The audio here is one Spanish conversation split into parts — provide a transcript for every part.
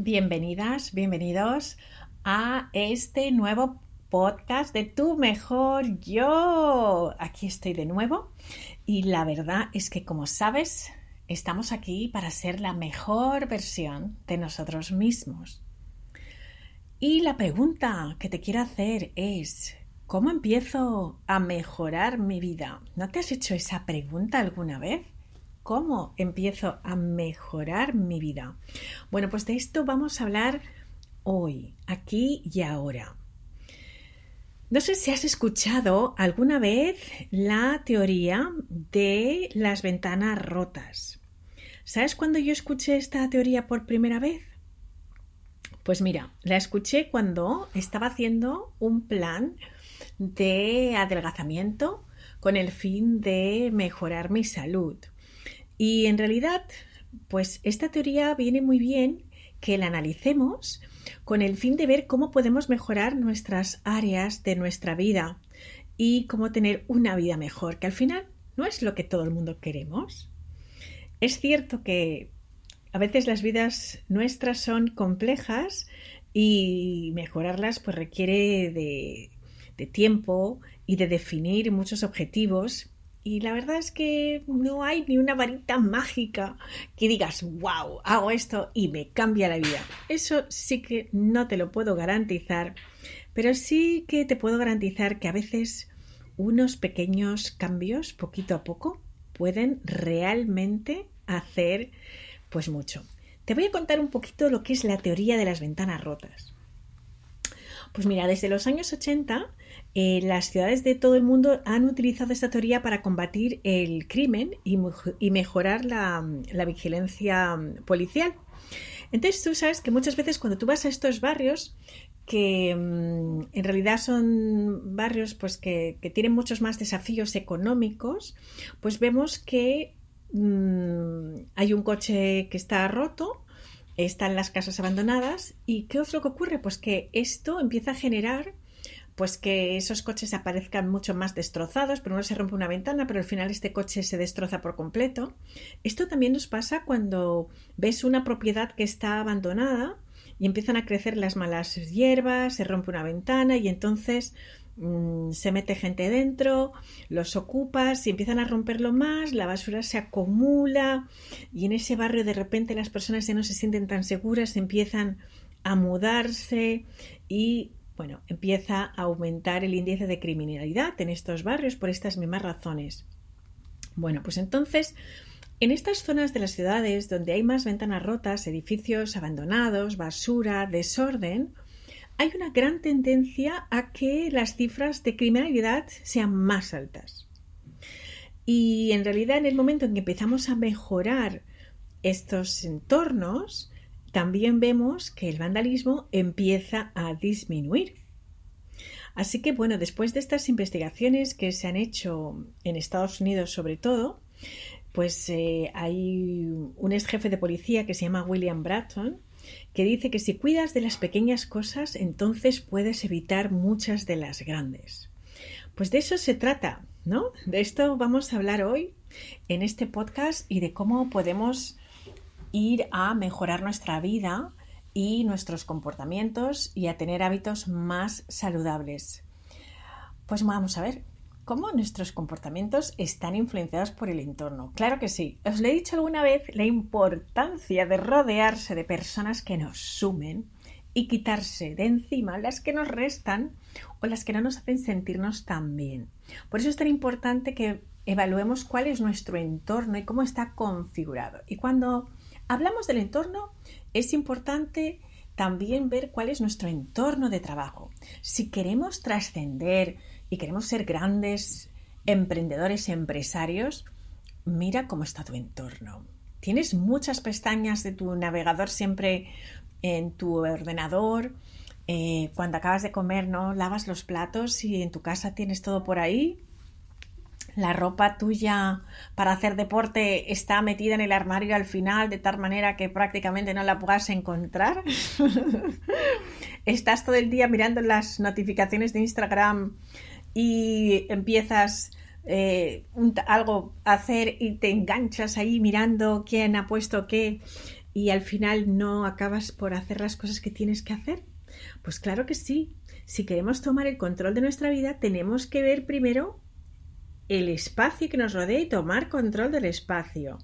Bienvenidas, bienvenidos a este nuevo podcast de Tu Mejor Yo. Aquí estoy de nuevo y la verdad es que como sabes, estamos aquí para ser la mejor versión de nosotros mismos. Y la pregunta que te quiero hacer es, ¿cómo empiezo a mejorar mi vida? ¿No te has hecho esa pregunta alguna vez? ¿Cómo empiezo a mejorar mi vida? Bueno, pues de esto vamos a hablar hoy, aquí y ahora. No sé si has escuchado alguna vez la teoría de las ventanas rotas. ¿Sabes cuándo yo escuché esta teoría por primera vez? Pues mira, la escuché cuando estaba haciendo un plan de adelgazamiento con el fin de mejorar mi salud. Y en realidad, pues esta teoría viene muy bien que la analicemos con el fin de ver cómo podemos mejorar nuestras áreas de nuestra vida y cómo tener una vida mejor, que al final no es lo que todo el mundo queremos. Es cierto que a veces las vidas nuestras son complejas y mejorarlas pues requiere de, de tiempo y de definir muchos objetivos y la verdad es que no hay ni una varita mágica que digas, wow, hago esto y me cambia la vida. Eso sí que no te lo puedo garantizar, pero sí que te puedo garantizar que a veces unos pequeños cambios, poquito a poco, pueden realmente hacer pues mucho. Te voy a contar un poquito lo que es la teoría de las ventanas rotas. Pues mira, desde los años 80 eh, las ciudades de todo el mundo han utilizado esta teoría para combatir el crimen y, mejorar la, vigilancia policial. Entonces tú sabes que muchas veces cuando tú vas a estos barrios, que mm, en realidad son barrios pues, que, tienen muchos más desafíos económicos, pues vemos que mm, hay un coche que está roto, están las casas abandonadas y ¿qué es lo que ocurre? Pues que esto empieza a generar pues que esos coches aparezcan mucho más destrozados, pero no se rompe una ventana, pero al final este coche se destroza por completo. Esto también nos pasa cuando ves una propiedad que está abandonada y empiezan a crecer las malas hierbas, se rompe una ventana y entonces mm, se mete gente dentro, los ocupas y empiezan a romperlo más, la basura se acumula y en ese barrio de repente las personas ya no se sienten tan seguras, empiezan a mudarse y bueno, empieza a aumentar el índice de criminalidad en estos barrios por estas mismas razones. Bueno, pues entonces, en estas zonas de las ciudades donde hay más ventanas rotas, edificios abandonados, basura, desorden, hay una gran tendencia a que las cifras de criminalidad sean más altas. Y en realidad en el momento en que empezamos a mejorar estos entornos, también vemos que el vandalismo empieza a disminuir. Así que bueno, después de estas investigaciones que se han hecho en Estados Unidos sobre todo, pues eh, hay un ex jefe de policía que se llama William Bratton que dice que si cuidas de las pequeñas cosas, entonces puedes evitar muchas de las grandes. Pues de eso se trata, ¿no? De esto vamos a hablar hoy en este podcast y de cómo podemos ir a mejorar nuestra vida y nuestros comportamientos y a tener hábitos más saludables. Pues vamos a ver, ¿cómo nuestros comportamientos están influenciados por el entorno? Claro que sí. Os le he dicho alguna vez la importancia de rodearse de personas que nos sumen y quitarse de encima las que nos restan o las que no nos hacen sentirnos tan bien. Por eso es tan importante que evaluemos cuál es nuestro entorno y cómo está configurado. Y cuando hablamos del entorno, es importante también ver cuál es nuestro entorno de trabajo. Si queremos trascender y queremos ser grandes emprendedores, empresarios, mira cómo está tu entorno. Tienes muchas pestañas de tu navegador siempre en tu ordenador. Eh, cuando acabas de comer, ¿no? Lavas los platos y en tu casa tienes todo por ahí la ropa tuya para hacer deporte está metida en el armario al final de tal manera que prácticamente no la puedas encontrar. Estás todo el día mirando las notificaciones de Instagram y empiezas eh, algo a hacer y te enganchas ahí mirando quién ha puesto qué y al final no acabas por hacer las cosas que tienes que hacer? Pues claro que sí. Si queremos tomar el control de nuestra vida, tenemos que ver primero el espacio que nos rodea y tomar control del espacio.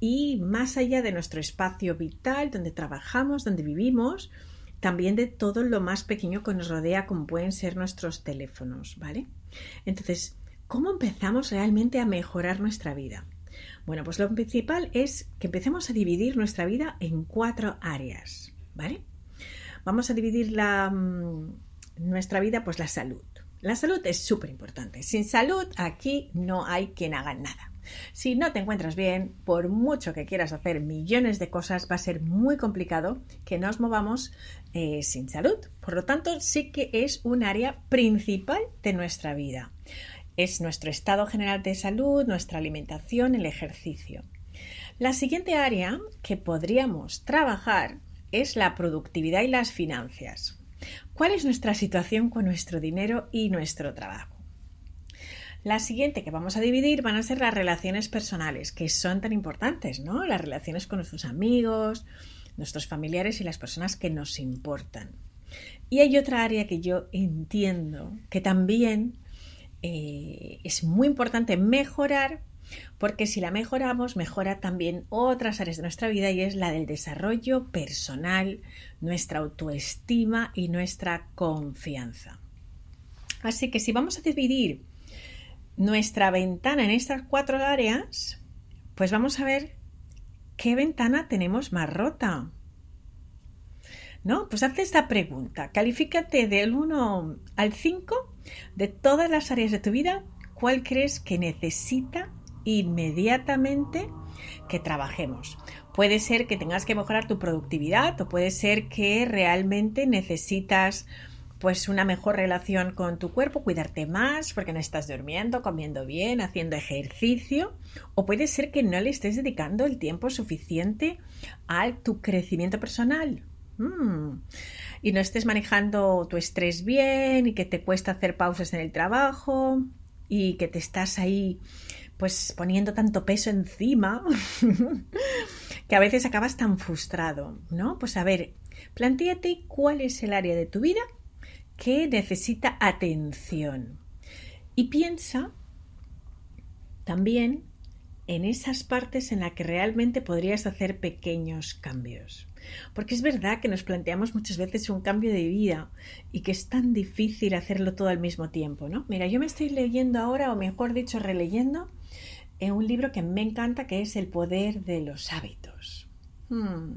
Y más allá de nuestro espacio vital, donde trabajamos, donde vivimos, también de todo lo más pequeño que nos rodea, como pueden ser nuestros teléfonos, ¿vale? Entonces, ¿cómo empezamos realmente a mejorar nuestra vida? Bueno, pues lo principal es que empecemos a dividir nuestra vida en cuatro áreas, ¿vale? Vamos a dividir la, mm, nuestra vida, pues la salud. La salud es súper importante. Sin salud aquí no hay quien haga nada. Si no te encuentras bien, por mucho que quieras hacer millones de cosas, va a ser muy complicado que nos movamos eh, sin salud. Por lo tanto, sí que es un área principal de nuestra vida. Es nuestro estado general de salud, nuestra alimentación, el ejercicio. La siguiente área que podríamos trabajar es la productividad y las finanzas. ¿Cuál es nuestra situación con nuestro dinero y nuestro trabajo? La siguiente que vamos a dividir van a ser las relaciones personales, que son tan importantes, ¿no? Las relaciones con nuestros amigos, nuestros familiares y las personas que nos importan. Y hay otra área que yo entiendo que también eh, es muy importante mejorar, porque si la mejoramos, mejora también otras áreas de nuestra vida y es la del desarrollo personal, nuestra autoestima y nuestra confianza. Así que si vamos a dividir nuestra ventana en estas cuatro áreas, pues vamos a ver qué ventana tenemos más rota. ¿No? Pues haz esta pregunta. Califícate del 1 al 5 de todas las áreas de tu vida. ¿Cuál crees que necesita inmediatamente que trabajemos. Puede ser que tengas que mejorar tu productividad o puede ser que realmente necesitas pues una mejor relación con tu cuerpo, cuidarte más porque no estás durmiendo, comiendo bien, haciendo ejercicio o puede ser que no le estés dedicando el tiempo suficiente a tu crecimiento personal. Mm. Y no estés manejando tu estrés bien y que te cuesta hacer pausas en el trabajo y que te estás ahí pues poniendo tanto peso encima que a veces acabas tan frustrado, ¿no? Pues a ver, planteate cuál es el área de tu vida que necesita atención. Y piensa también en esas partes en las que realmente podrías hacer pequeños cambios. Porque es verdad que nos planteamos muchas veces un cambio de vida y que es tan difícil hacerlo todo al mismo tiempo, ¿no? Mira, yo me estoy leyendo ahora, o mejor dicho, releyendo, en un libro que me encanta que es El poder de los hábitos. Hmm.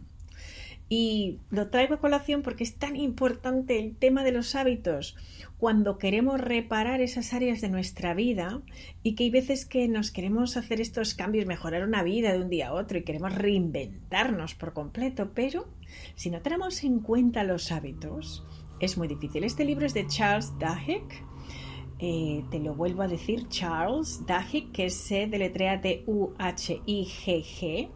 Y lo traigo a colación porque es tan importante el tema de los hábitos cuando queremos reparar esas áreas de nuestra vida y que hay veces que nos queremos hacer estos cambios, mejorar una vida de un día a otro y queremos reinventarnos por completo, pero si no tenemos en cuenta los hábitos, es muy difícil. Este libro es de Charles Duhigg eh, te lo vuelvo a decir, Charles Duhigg, que se deletrea de U-H-I-G-G,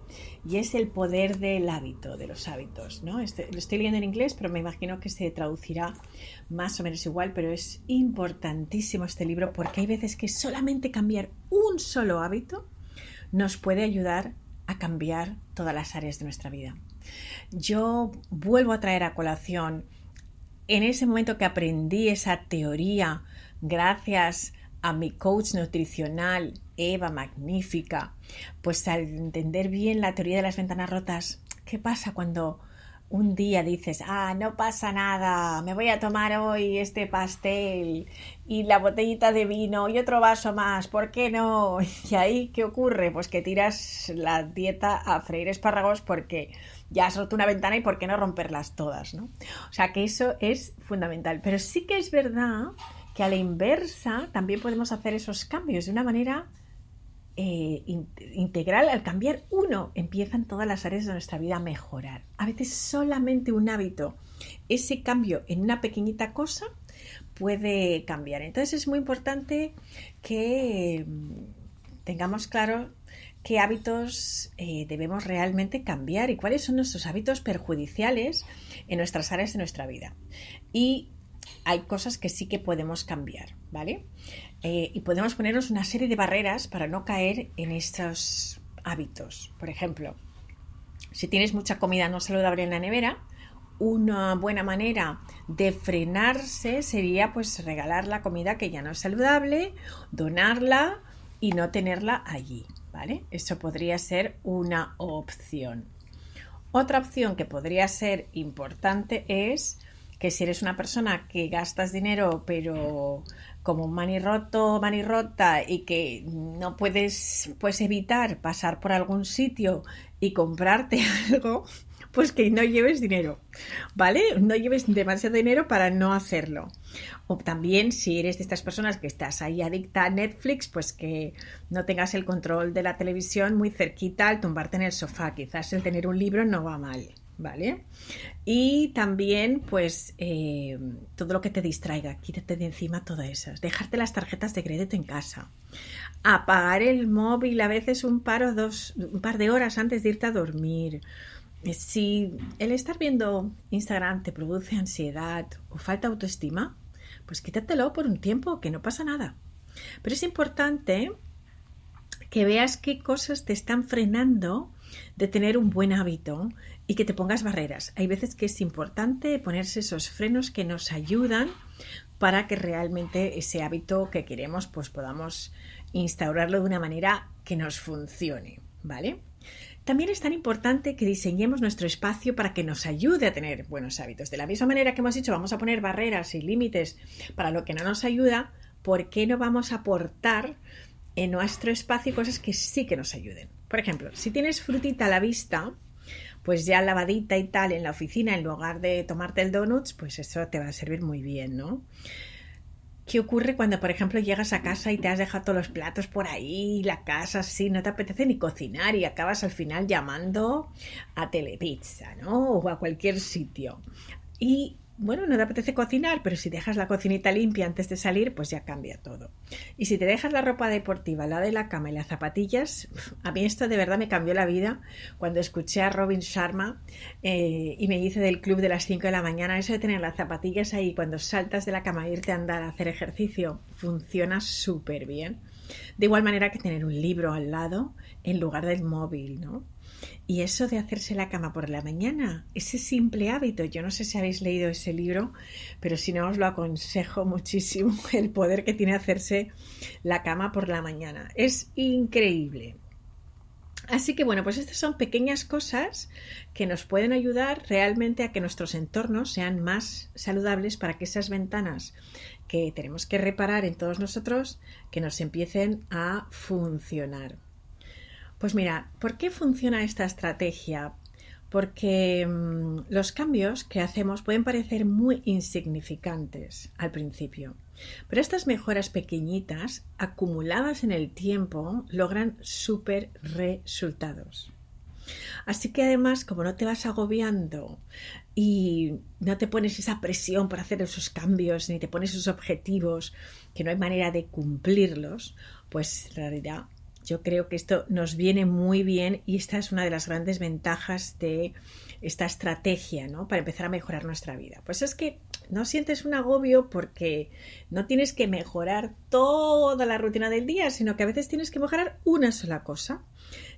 y es el poder del hábito, de los hábitos. ¿no? Este, lo estoy leyendo en inglés, pero me imagino que se traducirá más o menos igual, pero es importantísimo este libro porque hay veces que solamente cambiar un solo hábito nos puede ayudar a cambiar todas las áreas de nuestra vida. Yo vuelvo a traer a colación en ese momento que aprendí esa teoría gracias a mi coach nutricional, Eva Magnífica, pues al entender bien la teoría de las ventanas rotas, ¿qué pasa cuando un día dices, ah, no pasa nada, me voy a tomar hoy este pastel y la botellita de vino y otro vaso más, ¿por qué no? Y ahí, ¿qué ocurre? Pues que tiras la dieta a freír espárragos porque ya has roto una ventana y por qué no romperlas todas, ¿no? O sea que eso es fundamental. Pero sí que es verdad que a la inversa también podemos hacer esos cambios de una manera eh, integral. Al cambiar uno, empiezan todas las áreas de nuestra vida a mejorar. A veces solamente un hábito, ese cambio en una pequeñita cosa puede cambiar. Entonces es muy importante que mm, tengamos claro qué hábitos eh, debemos realmente cambiar y cuáles son nuestros hábitos perjudiciales en nuestras áreas de nuestra vida. Y hay cosas que sí que podemos cambiar, ¿vale? Eh, y podemos ponernos una serie de barreras para no caer en estos hábitos. Por ejemplo, Si tienes mucha comida no saludable en la nevera, una buena manera de frenarse sería pues regalar la comida que ya no es saludable, donarla y no tenerla allí, ¿vale? Eso podría ser una opción. Otra opción que podría ser importante es que si eres una persona que gastas dinero pero como manirroto, manirrota y que no puedes pues evitar pasar por algún sitio y comprarte algo, pues que no lleves dinero, ¿vale? No lleves demasiado dinero para no hacerlo. O también si eres de estas personas que estás ahí adicta a Netflix, pues que no tengas el control de la televisión muy cerquita al tumbarte en el sofá. Quizás el tener un libro no va mal. ¿Vale? Y también, pues, eh, todo lo que te distraiga, quítate de encima todas esas. Dejarte las tarjetas de crédito en casa. Apagar el móvil a veces un par o dos, un par de horas antes de irte a dormir. Si el estar viendo Instagram te produce ansiedad o falta autoestima, pues quítatelo por un tiempo, que no pasa nada. Pero es importante que veas qué cosas te están frenando de tener un buen hábito y que te pongas barreras. Hay veces que es importante ponerse esos frenos que nos ayudan para que realmente ese hábito que queremos pues podamos instaurarlo de una manera que nos funcione, ¿vale? También es tan importante que diseñemos nuestro espacio para que nos ayude a tener buenos hábitos. De la misma manera que hemos dicho, vamos a poner barreras y límites para lo que no nos ayuda, ¿por qué no vamos a aportar en nuestro espacio cosas que sí que nos ayuden? Por ejemplo, si tienes frutita a la vista, pues ya lavadita y tal en la oficina, en lugar de tomarte el donuts, pues eso te va a servir muy bien, ¿no? ¿Qué ocurre cuando, por ejemplo, llegas a casa y te has dejado los platos por ahí, la casa así, no te apetece ni cocinar y acabas al final llamando a Telepizza, ¿no? O a cualquier sitio. Y bueno, no te apetece cocinar, pero si dejas la cocinita limpia antes de salir, pues ya cambia todo. Y si te dejas la ropa deportiva, la de la cama y las zapatillas, a mí esto de verdad me cambió la vida cuando escuché a Robin Sharma eh, y me dice del club de las 5 de la mañana, eso de tener las zapatillas ahí cuando saltas de la cama e irte a andar a hacer ejercicio, funciona súper bien. De igual manera que tener un libro al lado en lugar del móvil, ¿no? Y eso de hacerse la cama por la mañana, ese simple hábito, yo no sé si habéis leído ese libro, pero si no os lo aconsejo muchísimo, el poder que tiene hacerse la cama por la mañana. Es increíble. Así que bueno, pues estas son pequeñas cosas que nos pueden ayudar realmente a que nuestros entornos sean más saludables para que esas ventanas que tenemos que reparar en todos nosotros, que nos empiecen a funcionar. Pues mira, ¿por qué funciona esta estrategia? Porque mm, los cambios que hacemos pueden parecer muy insignificantes al principio, pero estas mejoras pequeñitas, acumuladas en el tiempo, logran súper resultados. Así que además, como no te vas agobiando y no te pones esa presión para hacer esos cambios, ni te pones esos objetivos que no hay manera de cumplirlos, pues en realidad yo creo que esto nos viene muy bien y esta es una de las grandes ventajas de esta estrategia, ¿no? Para empezar a mejorar nuestra vida. Pues es que no sientes un agobio porque no tienes que mejorar toda la rutina del día, sino que a veces tienes que mejorar una sola cosa.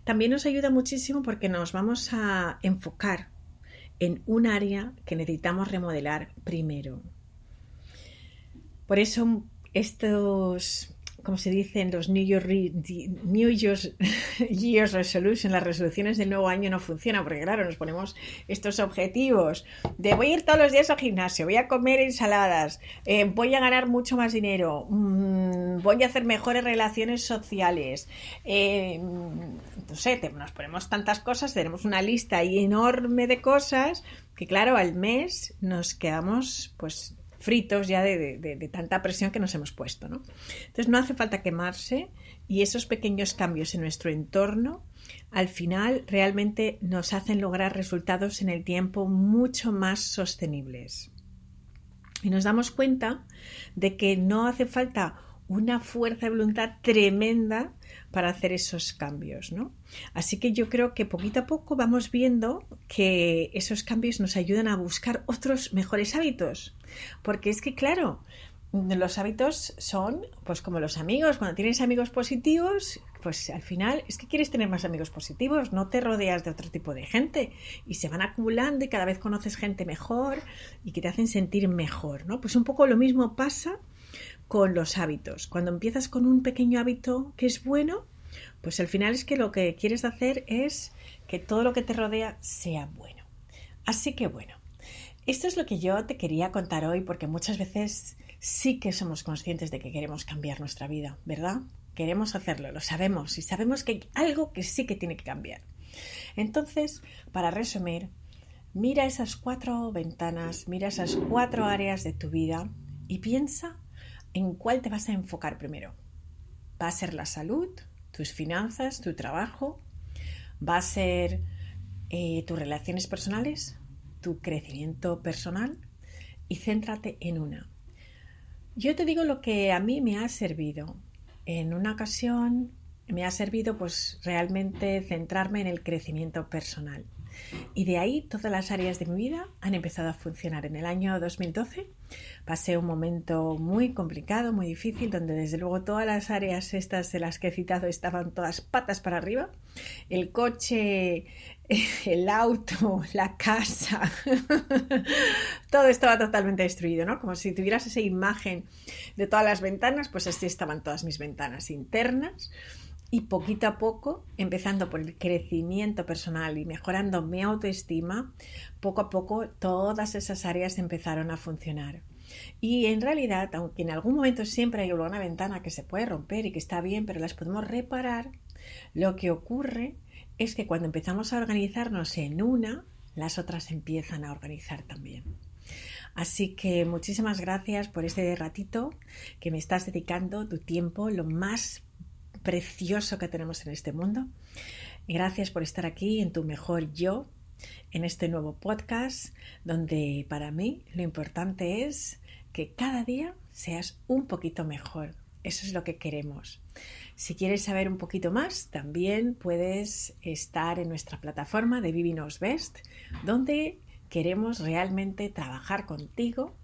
También nos ayuda muchísimo porque nos vamos a enfocar en un área que necesitamos remodelar primero. Por eso estos como se dice en los New, New Year's, Year's Resolution, las resoluciones del nuevo año no funcionan, porque claro, nos ponemos estos objetivos de voy a ir todos los días al gimnasio, voy a comer ensaladas, eh, voy a ganar mucho más dinero, mm, voy a hacer mejores relaciones sociales, eh, no sé, nos ponemos tantas cosas, tenemos una lista enorme de cosas que claro, al mes nos quedamos pues fritos ya de, tanta presión que nos hemos puesto. ¿no? Entonces no hace falta quemarse y esos pequeños cambios en nuestro entorno al final realmente nos hacen lograr resultados en el tiempo mucho más sostenibles. Y nos damos cuenta de que no hace falta una fuerza de voluntad tremenda para hacer esos cambios, ¿no? Así que yo creo que poquito a poco vamos viendo que esos cambios nos ayudan a buscar otros mejores hábitos, porque es que claro, los hábitos son pues como los amigos, cuando tienes amigos positivos, pues al final es que quieres tener más amigos positivos, no te rodeas de otro tipo de gente y se van acumulando y cada vez conoces gente mejor y que te hacen sentir mejor, ¿no? Pues un poco lo mismo pasa con los hábitos. Cuando empiezas con un pequeño hábito que es bueno, pues al final es que lo que quieres hacer es que todo lo que te rodea sea bueno. Así que bueno, esto es lo que yo te quería contar hoy porque muchas veces sí que somos conscientes de que queremos cambiar nuestra vida, ¿verdad? Queremos hacerlo, lo sabemos y sabemos que hay algo que sí que tiene que cambiar. Entonces, para resumir, mira esas cuatro ventanas, mira esas cuatro áreas de tu vida y piensa en cuál te vas a enfocar primero. ¿Va a ser la salud, tus finanzas, tu trabajo? ¿Va a ser eh, tus relaciones personales, tu crecimiento personal? Y céntrate en una. Yo te digo lo que a mí me ha servido. En una ocasión me ha servido pues realmente centrarme en el crecimiento personal. Y de ahí todas las áreas de mi vida han empezado a funcionar. En el año 2012 pasé un momento muy complicado, muy difícil, donde desde luego todas las áreas estas de las que he citado estaban todas patas para arriba. El coche, el auto, la casa, todo estaba totalmente destruido, ¿no? Como si tuvieras esa imagen de todas las ventanas, pues así estaban todas mis ventanas internas y poquito a poco, empezando por el crecimiento personal y mejorando mi autoestima, poco a poco todas esas áreas empezaron a funcionar. Y en realidad, aunque en algún momento siempre hay una ventana que se puede romper y que está bien, pero las podemos reparar, lo que ocurre es que cuando empezamos a organizarnos en una, las otras empiezan a organizar también. Así que muchísimas gracias por este ratito que me estás dedicando tu tiempo, lo más precioso que tenemos en este mundo. Gracias por estar aquí en tu mejor yo, en este nuevo podcast, donde para mí lo importante es que cada día seas un poquito mejor. Eso es lo que queremos. Si quieres saber un poquito más, también puedes estar en nuestra plataforma de Vivinos Best, donde queremos realmente trabajar contigo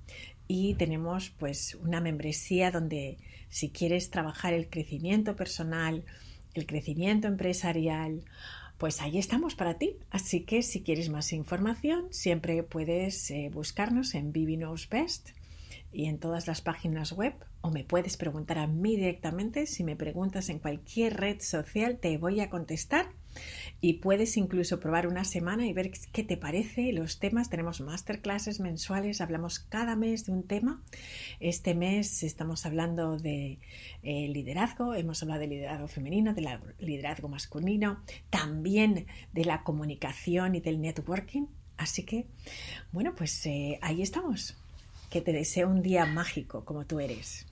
y tenemos pues una membresía donde si quieres trabajar el crecimiento personal, el crecimiento empresarial, pues ahí estamos para ti. Así que si quieres más información, siempre puedes eh, buscarnos en Vivinos Best y en todas las páginas web o me puedes preguntar a mí directamente. Si me preguntas en cualquier red social, te voy a contestar y puedes incluso probar una semana y ver qué te parece los temas. Tenemos masterclasses mensuales, hablamos cada mes de un tema. Este mes estamos hablando de eh, liderazgo, hemos hablado de liderazgo femenino, de liderazgo masculino, también de la comunicación y del networking. Así que, bueno, pues eh, ahí estamos que te deseo un día mágico como tú eres.